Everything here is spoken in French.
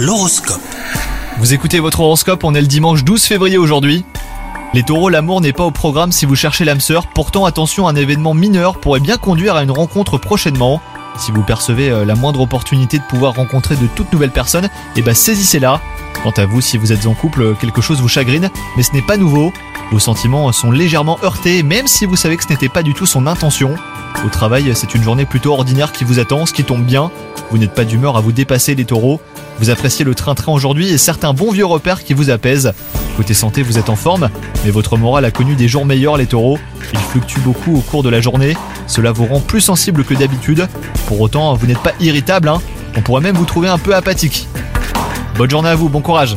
L'horoscope. Vous écoutez votre horoscope, on est le dimanche 12 février aujourd'hui. Les taureaux, l'amour n'est pas au programme si vous cherchez l'âme sœur, pourtant attention, un événement mineur pourrait bien conduire à une rencontre prochainement. Si vous percevez euh, la moindre opportunité de pouvoir rencontrer de toutes nouvelles personnes, eh ben saisissez-la. Quant à vous, si vous êtes en couple, quelque chose vous chagrine, mais ce n'est pas nouveau. Vos sentiments sont légèrement heurtés, même si vous savez que ce n'était pas du tout son intention. Au travail, c'est une journée plutôt ordinaire qui vous attend, ce qui tombe bien. Vous n'êtes pas d'humeur à vous dépasser les taureaux. Vous appréciez le train-train aujourd'hui et certains bons vieux repères qui vous apaisent. Côté santé, vous êtes en forme, mais votre morale a connu des jours meilleurs les taureaux. Il fluctue beaucoup au cours de la journée. Cela vous rend plus sensible que d'habitude. Pour autant, vous n'êtes pas irritable, hein. On pourrait même vous trouver un peu apathique. Bonne journée à vous, bon courage